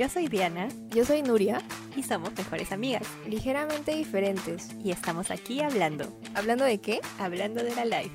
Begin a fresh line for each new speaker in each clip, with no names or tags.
Yo soy Diana
Yo soy Nuria,
y somos mejores amigas.
ligeramente diferentes.
Y estamos aquí hablando,
¿Hablando de qué?
hablando de la life.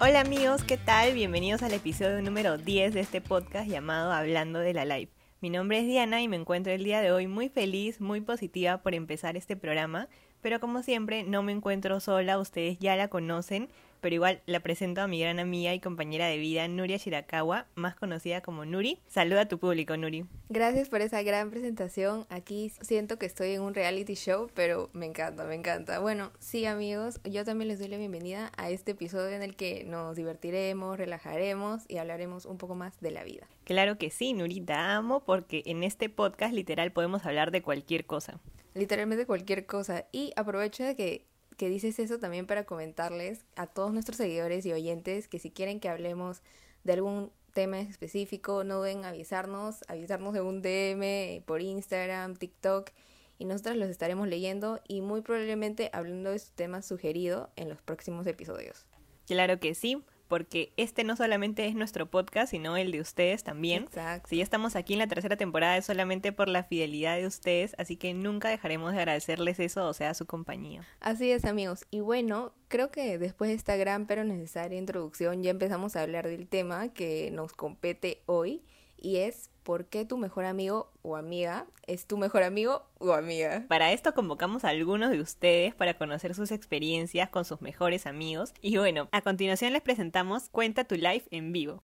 Hola amigos, ¿qué tal? Bienvenidos al episodio número 10 de este podcast llamado Hablando de la Life. Mi nombre es Diana y me encuentro el día de hoy muy feliz, muy positiva por empezar este programa, pero como siempre no me encuentro sola, ustedes ya la conocen, pero igual la presento a mi gran amiga y compañera de vida, Nuria Shirakawa, más conocida como Nuri. Saluda a tu público, Nuri.
Gracias por esa gran presentación. Aquí siento que estoy en un reality show, pero me encanta, me encanta. Bueno, sí amigos, yo también les doy la bienvenida a este episodio en el que nos divertiremos, relajaremos y hablaremos un poco más de la vida.
Claro que sí, Nuri, te amo porque en este podcast literal podemos hablar de cualquier cosa.
Literalmente cualquier cosa. Y aprovecho de que, que dices eso también para comentarles a todos nuestros seguidores y oyentes que si quieren que hablemos de algún tema específico, no deben avisarnos, avisarnos de un DM por Instagram, TikTok y nosotros los estaremos leyendo y muy probablemente hablando de su tema sugerido en los próximos episodios.
Claro que sí, porque este no solamente es nuestro podcast, sino el de ustedes también.
Exacto.
Si ya estamos aquí en la tercera temporada es solamente por la fidelidad de ustedes, así que nunca dejaremos de agradecerles eso, o sea, su compañía.
Así es amigos. Y bueno, creo que después de esta gran pero necesaria introducción ya empezamos a hablar del tema que nos compete hoy y es ¿por qué tu mejor amigo o amiga es tu mejor amigo o amiga?
Para esto convocamos a algunos de ustedes para conocer sus experiencias con sus mejores amigos. Y bueno, a continuación les presentamos Cuenta tu Life en vivo.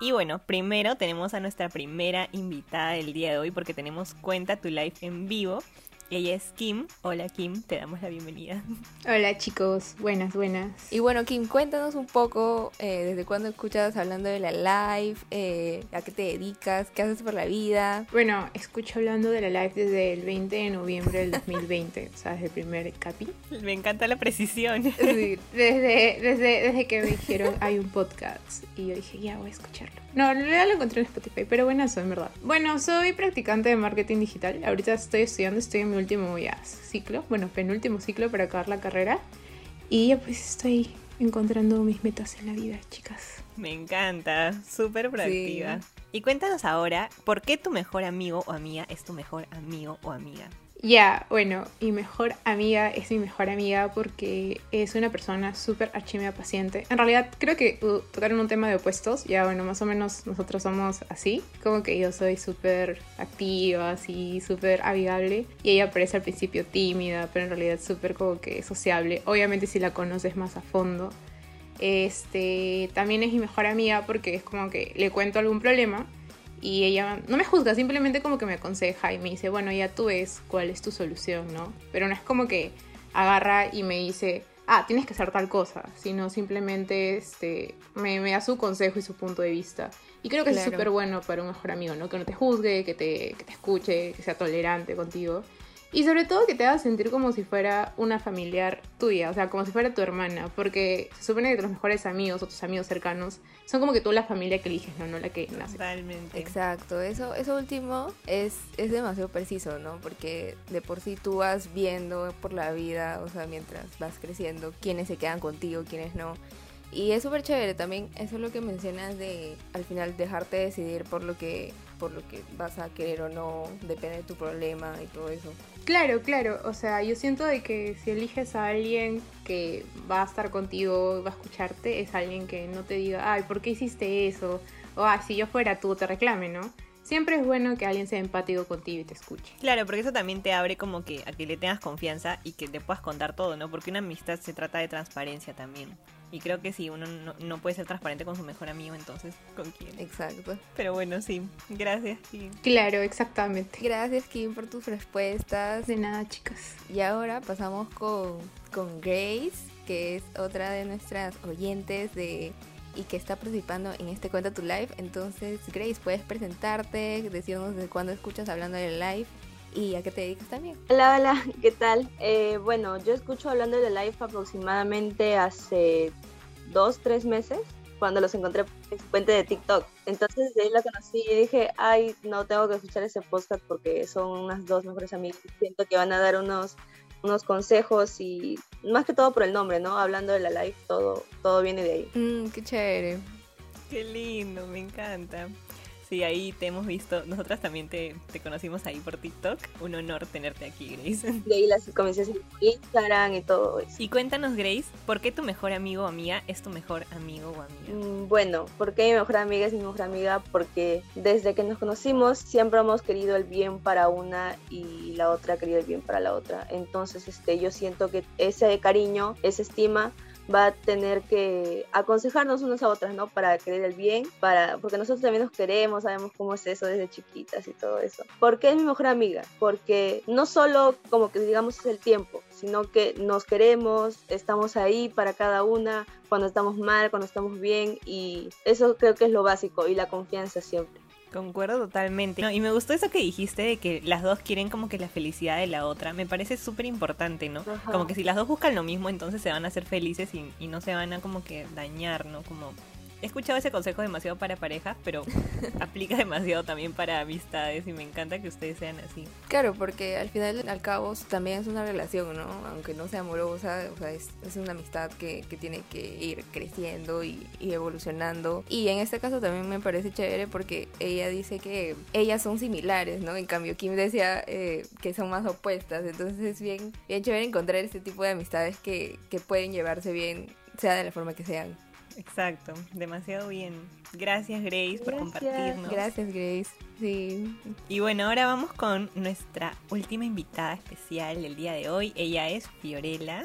Y bueno, primero tenemos a nuestra primera invitada del día de hoy porque tenemos Cuenta tu Life en vivo. Ella es Kim. Hola Kim, te damos la bienvenida.
Hola chicos, buenas, buenas.
Y bueno, Kim, cuéntanos un poco eh, desde cuándo escuchas hablando de la live, eh, a qué te dedicas, qué haces por la vida.
Bueno, escucho hablando de la live desde el 20 de noviembre del 2020, o sea, desde el primer capi.
Me encanta la precisión.
Sí,
Desde, desde, desde que me dijeron hay un podcast y yo dije, ya voy a escucharlo. No, en realidad lo encontré en Spotify, pero bueno, eso en verdad. Bueno, soy practicante de marketing digital. Ahorita estoy estudiando, estoy en mi último ya ciclo, bueno, penúltimo ciclo para acabar la carrera. Y ya pues estoy encontrando mis metas en la vida, chicas.
Me encanta, súper proactiva. Y cuéntanos ahora, ¿por qué tu mejor amigo o amiga es tu mejor amigo o amiga?
Ya, bueno, mi mejor amiga es mi mejor amiga porque es una persona súper archimea paciente. En realidad, creo que uh, tocaron un tema de opuestos. Ya, bueno, más o menos nosotros somos así. Como que yo soy súper activa, así, súper amigable. Y ella parece al principio tímida, pero en realidad súper como que sociable. Obviamente, si la conoces más a fondo. Este, también es mi mejor amiga porque es como que le cuento algún problema y ella no me juzga, simplemente como que me aconseja y me dice, bueno, ya tú ves cuál es tu solución, ¿no? Pero no es como que agarra y me dice, ah, tienes que hacer tal cosa, sino simplemente este, me, me da su consejo y su punto de vista. Y creo que es súper bueno para un mejor amigo, ¿no? Que no te juzgue, que te, que te escuche, que sea tolerante contigo. Y sobre todo que te haga sentir como si fuera una familiar tuya, o sea, como si fuera tu hermana, porque se supone que los mejores amigos o tus amigos cercanos son como que tú la familia que eliges, no, no la que nace.
Totalmente.
Exacto, eso, eso último es, es demasiado preciso, ¿no? Porque de por sí tú vas viendo por la vida, o sea, mientras vas creciendo, quiénes se quedan contigo, quiénes no. Y es súper chévere también, eso es lo que mencionas de al final dejarte decidir por lo que por lo que vas a querer o no, depende de tu problema y todo eso.
Claro, claro, o sea, yo siento de que si eliges a alguien que va a estar contigo, va a escucharte, es alguien que no te diga, ay, ¿por qué hiciste eso? O, ah, si yo fuera tú, te reclame, ¿no? Siempre es bueno que alguien sea empático contigo y te escuche.
Claro, porque eso también te abre como que a que le tengas confianza y que te puedas contar todo, ¿no? Porque una amistad se trata de transparencia también. Y creo que si uno no, no puede ser transparente con su mejor amigo, entonces, ¿con quién?
Exacto.
Pero bueno, sí. Gracias, Kim.
Claro, exactamente.
Gracias Kim por tus respuestas.
De nada, chicas.
Y ahora pasamos con, con Grace, que es otra de nuestras oyentes de y que está participando en este Cuenta tu Live. Entonces, Grace, puedes presentarte, decirnos de cuándo escuchas hablando del live y a qué te dedicas también.
Hola, hola, ¿qué tal? Eh, bueno, yo escucho hablando de live aproximadamente hace dos, tres meses, cuando los encontré en su cuenta de TikTok. Entonces de ahí la conocí y dije, ay, no tengo que escuchar ese podcast porque son unas dos mejores amigas. Siento que van a dar unos, unos consejos y más que todo por el nombre, ¿no? Hablando de la live, todo, todo viene de ahí.
Mm, qué chévere.
Qué lindo, me encanta. Sí, ahí te hemos visto. Nosotras también te, te conocimos ahí por TikTok. Un honor tenerte aquí, Grace.
De ahí las comencé a Instagram y todo eso.
Y cuéntanos, Grace, ¿por qué tu mejor amigo o amiga es tu mejor amigo o amiga?
Mm, Bueno, ¿por qué mi mejor amiga es mi mejor amiga? Porque desde que nos conocimos siempre hemos querido el bien para una y la otra ha querido el bien para la otra. Entonces, este, yo siento que ese cariño, esa estima va a tener que aconsejarnos unas a otras, ¿no? Para querer el bien, para porque nosotros también nos queremos, sabemos cómo es eso desde chiquitas y todo eso. ¿Por qué es mi mejor amiga? Porque no solo como que digamos es el tiempo, sino que nos queremos, estamos ahí para cada una, cuando estamos mal, cuando estamos bien y eso creo que es lo básico y la confianza siempre.
Concuerdo totalmente. No, y me gustó eso que dijiste de que las dos quieren como que la felicidad de la otra. Me parece súper importante, ¿no?
Ajá.
Como que si las dos buscan lo mismo, entonces se van a hacer felices y, y no se van a como que dañar, ¿no? Como... He escuchado ese consejo demasiado para parejas, pero aplica demasiado también para amistades y me encanta que ustedes sean así.
Claro, porque al final, al cabo, también es una relación, ¿no? Aunque no sea amorosa, o sea, es, es una amistad que, que tiene que ir creciendo y, y evolucionando. Y en este caso también me parece chévere porque ella dice que ellas son similares, ¿no? En cambio, Kim decía eh, que son más opuestas. Entonces es bien, bien chévere encontrar este tipo de amistades que, que pueden llevarse bien, sea de la forma que sean.
Exacto, demasiado bien. Gracias Grace por compartirnos.
Gracias, Grace. Sí.
Y bueno, ahora vamos con nuestra última invitada especial del día de hoy. Ella es Fiorella.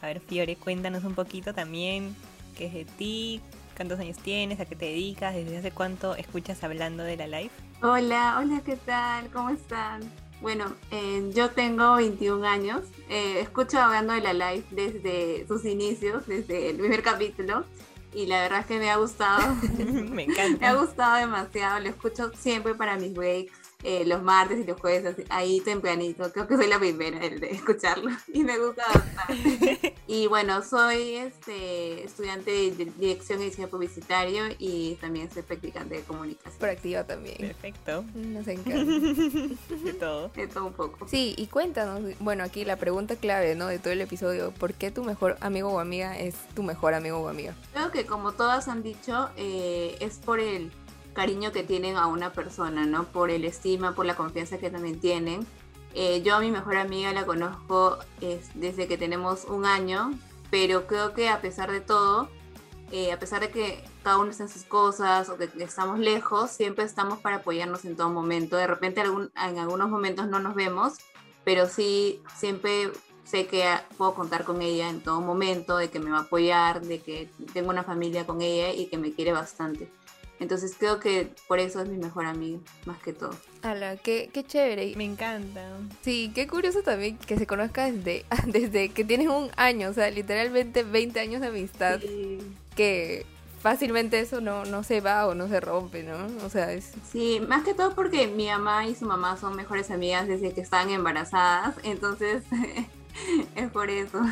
A ver, Fiore, cuéntanos un poquito también qué es de ti, cuántos años tienes, a qué te dedicas, desde hace cuánto escuchas hablando de la live.
Hola, hola, ¿qué tal? ¿Cómo están? Bueno, eh, yo tengo 21 años. Eh, escucho hablando de la live desde sus inicios, desde el primer capítulo. Y la verdad es que me ha gustado.
Me
me ha
encanta.
gustado demasiado. Lo escucho siempre para mis breaks, eh, los martes y los jueves, así, ahí tempranito. Creo que soy la primera en de escucharlo. Y me gusta bastante. y bueno, soy este, estudiante de dirección y diseño publicitario y también soy practicante de comunicación.
Proactiva también.
Perfecto.
Nos encanta.
De todo.
De todo un poco.
Sí, y cuéntanos, bueno, aquí la pregunta clave, ¿no? De todo el episodio, ¿por qué tu mejor amigo o amiga es tu mejor amigo o amiga?
Creo que como todas han dicho, eh, es por el cariño que tienen a una persona, ¿no? Por el estima, por la confianza que también tienen. Eh, yo a mi mejor amiga la conozco es, desde que tenemos un año, pero creo que a pesar de todo, eh, a pesar de que cada uno está en sus cosas o que estamos lejos, siempre estamos para apoyarnos en todo momento. De repente en algunos momentos no nos vemos, pero sí siempre sé que puedo contar con ella en todo momento, de que me va a apoyar, de que tengo una familia con ella y que me quiere bastante. Entonces creo que por eso es mi mejor amiga, más que todo.
Ala, qué, qué chévere.
Me encanta.
Sí, qué curioso también que se conozca desde, desde que tienes un año, o sea, literalmente 20 años de amistad,
Y
que fácilmente eso no, no se va o no se rompe, ¿no? O sea, es...
Sí, más que todo porque mi mamá y su mamá son mejores amigas desde que estaban embarazadas, entonces es por eso.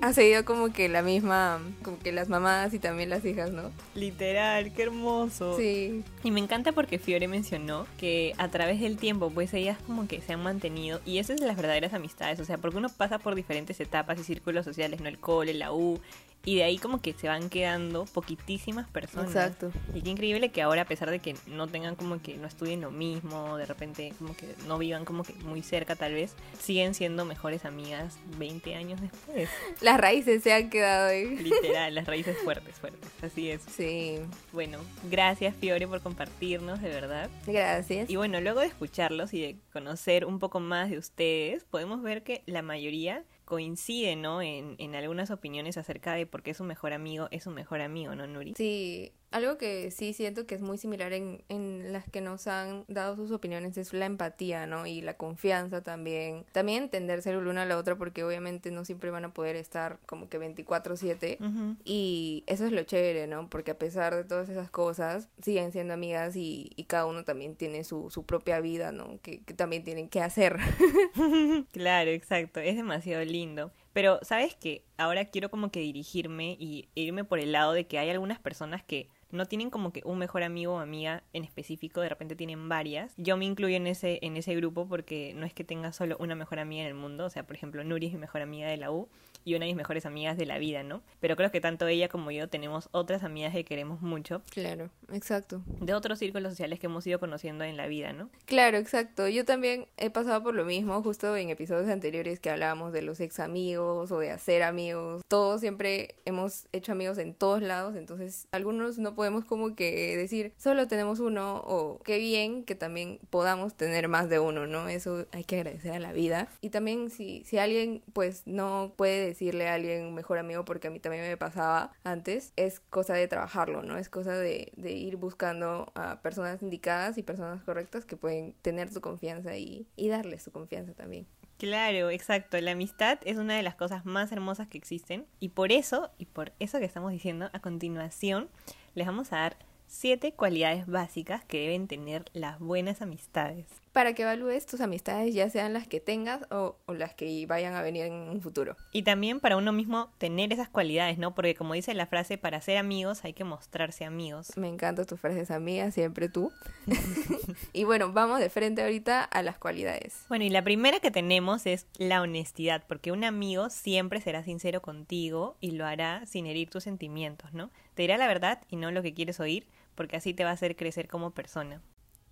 Ha seguido como que la misma, como que las mamás y también las hijas, ¿no?
Literal, qué hermoso.
Sí.
Y me encanta porque Fiore mencionó que a través del tiempo, pues ellas como que se han mantenido, y eso es de las verdaderas amistades, o sea, porque uno pasa por diferentes etapas y círculos sociales, ¿no? El cole, la U, y de ahí como que se van quedando poquitísimas personas.
Exacto.
Y qué increíble que ahora, a pesar de que no tengan como que no estudien lo mismo, de repente como que no vivan como que muy cerca tal vez, siguen siendo mejores amigas 20 años después.
Las raíces se han quedado ahí.
Literal, las raíces fuertes, fuertes. Así es.
Sí.
Bueno, gracias Fiore por compartirnos, de verdad.
Gracias.
Y bueno, luego de escucharlos y de conocer un poco más de ustedes, podemos ver que la mayoría coincide, ¿no? En, en algunas opiniones acerca de por qué su mejor amigo es su mejor amigo, ¿no, Nuri?
Sí, algo que sí siento que es muy similar en, en las que nos han dado sus opiniones es la empatía, ¿no? Y la confianza también. También entenderse el uno a la otra porque obviamente no siempre van a poder estar como que 24/7.
Ujú.
Y eso es lo chévere, ¿no? Porque a pesar de todas esas cosas, siguen siendo amigas y, y cada uno también tiene su, su propia vida, ¿no? Que, que también tienen que hacer.
Claro, exacto, es demasiado lindo. Pero, ¿sabes qué? Ahora quiero como que dirigirme y irme por el lado de que hay algunas personas que no tienen como que un mejor amigo o amiga en específico, de repente tienen varias. Yo me incluyo en ese, en ese grupo porque no es que tenga solo una mejor amiga en el mundo, o sea, por ejemplo, Nuri es mi mejor amiga de la U y una de mis mejores amigas de la vida, ¿no? Pero creo que tanto ella como yo tenemos otras amigas que queremos mucho.
Claro, exacto.
De otros círculos sociales que hemos ido conociendo en la vida, ¿no?
Claro, exacto. Yo también he pasado por lo mismo, justo en episodios anteriores que hablábamos de los ex amigos o de hacer amigos. Todos siempre hemos hecho amigos en todos lados, entonces algunos no podemos como que decir solo tenemos uno o qué bien que también podamos tener más de uno, ¿no? Eso hay que agradecer a la vida. Y también si, si alguien pues no puede decirle a alguien mejor amigo porque a mí también me pasaba antes, es cosa de trabajarlo, ¿no? Es cosa de, de ir buscando a personas indicadas y personas correctas que pueden tener su confianza y, y darles su confianza también.
Claro, exacto. La amistad es una de las cosas más hermosas que existen y por eso, y por eso que estamos diciendo, a continuación les vamos a dar siete cualidades básicas que deben tener las buenas amistades.
Para que evalúes tus amistades, ya sean las que tengas o, o, las que vayan a venir en un futuro.
Y también para uno mismo tener esas cualidades, ¿no? Porque como dice la frase, para ser amigos hay que mostrarse amigos.
Me encantan tus frases amigas, siempre tú. y bueno, vamos de frente ahorita a las cualidades.
Bueno, y la primera que tenemos es la honestidad, porque un amigo siempre será sincero contigo y lo hará sin herir tus sentimientos, ¿no? Te dirá la verdad y no lo que quieres oír, porque así te va a hacer crecer como persona.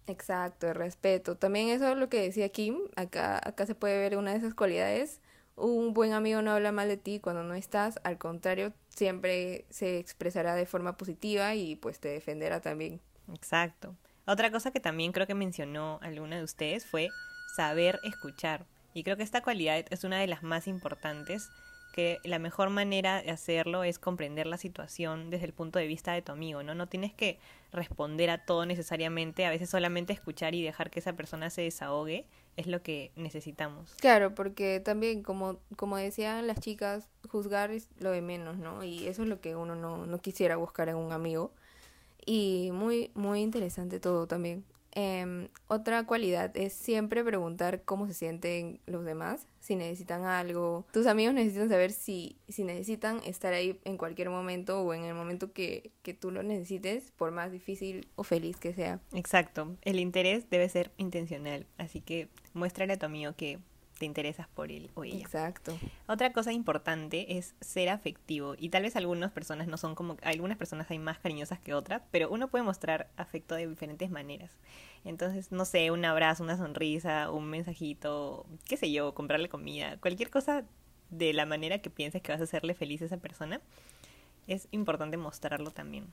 Exacto, el respeto. También eso es lo que decía Kim. Acá, acá se puede ver una de esas cualidades. Un buen amigo no habla mal de ti cuando no estás, al contrario, siempre se expresará de forma positiva y pues te defenderá también.
Exacto. Otra cosa que también creo que mencionó alguna de ustedes fue saber escuchar. Y creo que esta cualidad es una de las más importantes que la mejor manera de hacerlo es comprender la situación desde el punto de vista de tu amigo, ¿no? No tienes que responder a todo necesariamente, a veces solamente escuchar y dejar que esa persona se desahogue es lo que necesitamos.
Claro, porque también, como, como decían las chicas, juzgar es lo de menos, ¿no? Y eso es lo que uno no, no quisiera buscar en un amigo. Y muy, muy interesante todo también. Eh, otra cualidad es siempre preguntar cómo se sienten los demás, si necesitan algo. Tus amigos necesitan saber si, si necesitan estar ahí en cualquier momento o en el momento que, que tú lo necesites, por más difícil o feliz que sea.
Exacto, el interés debe ser intencional, así que muéstrale a tu amigo que te interesas por él o ella.
Exacto.
Otra cosa importante es ser afectivo y tal vez algunas personas no son como algunas personas hay más cariñosas que otras, pero uno puede mostrar afecto de diferentes maneras. Entonces, no sé, un abrazo, una sonrisa, un mensajito, qué sé yo, comprarle comida, cualquier cosa de la manera que pienses que vas a hacerle feliz a esa persona, es importante mostrarlo también.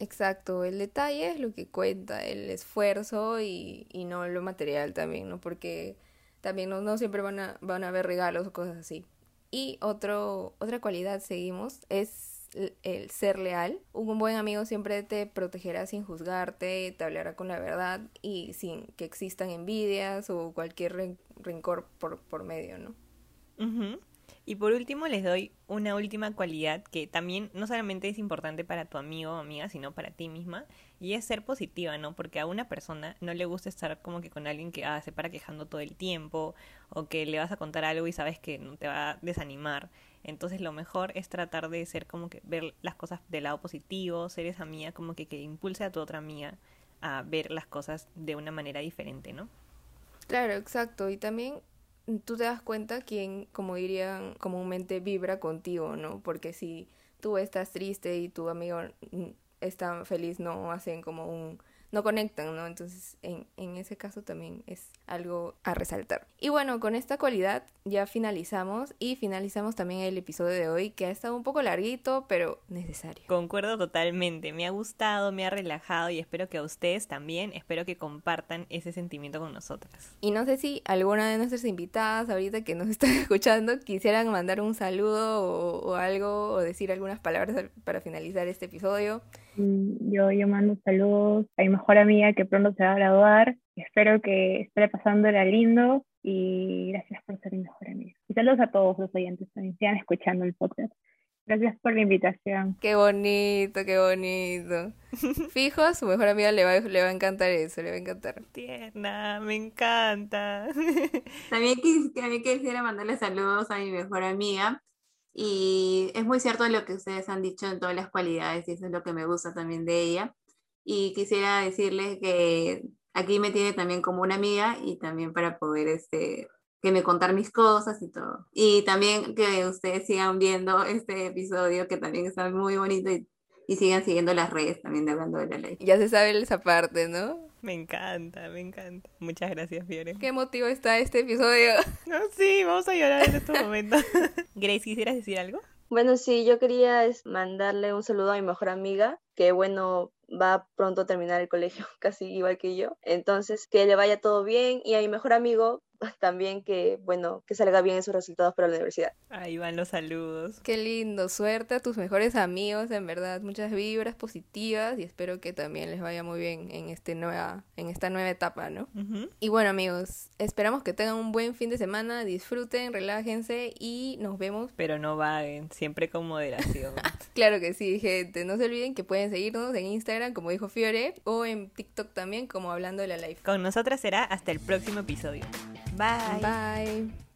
Exacto, el detalle es lo que cuenta, el esfuerzo y, y no lo material también, ¿no? Porque también no, siempre van a, van a haber regalos o cosas así. Y otro, otra cualidad, seguimos, es el ser leal. Un buen amigo siempre te protegerá sin juzgarte, te hablará con la verdad y sin que existan envidias o cualquier rencor por, por medio, ¿no?
Uh. Y por último les doy una última cualidad que también no solamente es importante para tu amigo o amiga, sino para ti misma, y es ser positiva, ¿no? Porque a una persona no le gusta estar como que con alguien que ah, se para quejando todo el tiempo o que le vas a contar algo y sabes que no te va a desanimar. Entonces lo mejor es tratar de ser como que ver las cosas del lado positivo, ser esa amiga como que, que impulse a tu otra amiga a ver las cosas de una manera diferente, ¿no?
Claro, exacto. Y también tú te das cuenta quién, como dirían comúnmente, vibra contigo, ¿no? Porque si tú estás triste y tu amigo está feliz, no hacen como un no conectan, ¿no? Entonces, en, en ese caso también es algo a resaltar. Y bueno, con esta cualidad ya finalizamos y finalizamos también el episodio de hoy, que ha estado un poco larguito, pero necesario.
Concuerdo totalmente, me ha gustado, me ha relajado y espero que a ustedes también, espero que compartan ese sentimiento con nosotras.
Y no sé si alguna de nuestras invitadas ahorita que nos están escuchando quisieran mandar un saludo o, o algo o decir algunas palabras para finalizar este episodio.
Yo, yo mando saludos a mi mejor amiga que pronto se va a graduar. Espero que esté pasándola lindo y gracias por ser mi mejor amiga. Y saludos a todos los oyentes también, sigan escuchando el podcast. Gracias por la invitación.
Qué bonito, qué bonito. Fijo, a su mejor amiga le va, le va a encantar eso, le va a encantar.
Tierna, me encanta.
También, también quisiera mandarle saludos a mi mejor amiga, y es muy cierto lo que ustedes han dicho en todas las cualidades y eso es lo que me gusta también de ella. Y quisiera decirles que aquí me tiene también como una amiga y también para poder este, que me contar mis cosas y todo. Y también que ustedes sigan viendo este episodio que también está muy bonito y, y sigan siguiendo las redes también de Hablando de la Ley.
Ya se sabe esa parte, ¿no?
Me encanta, me encanta. Muchas gracias, Fiore.
¿Qué motivo está este episodio?
No, sí, vamos a llorar en estos momentos. Grace, ¿quisieras decir algo?
Bueno, sí, yo quería es, mandarle un saludo a mi mejor amiga, que bueno, va pronto a terminar el colegio, casi igual que yo. Entonces, que le vaya todo bien y a mi mejor amigo también que, bueno, que salga bien en sus resultados para la universidad.
Ahí van los saludos.
Qué lindo, suerte a tus mejores amigos, en verdad, muchas vibras positivas y espero que también les vaya muy bien en este nueva en esta nueva etapa, ¿no? Y bueno, amigos, esperamos que tengan un buen fin de semana, disfruten, relájense y nos vemos.
Pero no vaguen, siempre con moderación.
Claro que sí, gente, no se olviden que pueden seguirnos en Instagram como dijo Fiore o en TikTok también como hablando de la life.
con nosotras será hasta el próximo episodio. Bye.
Bye.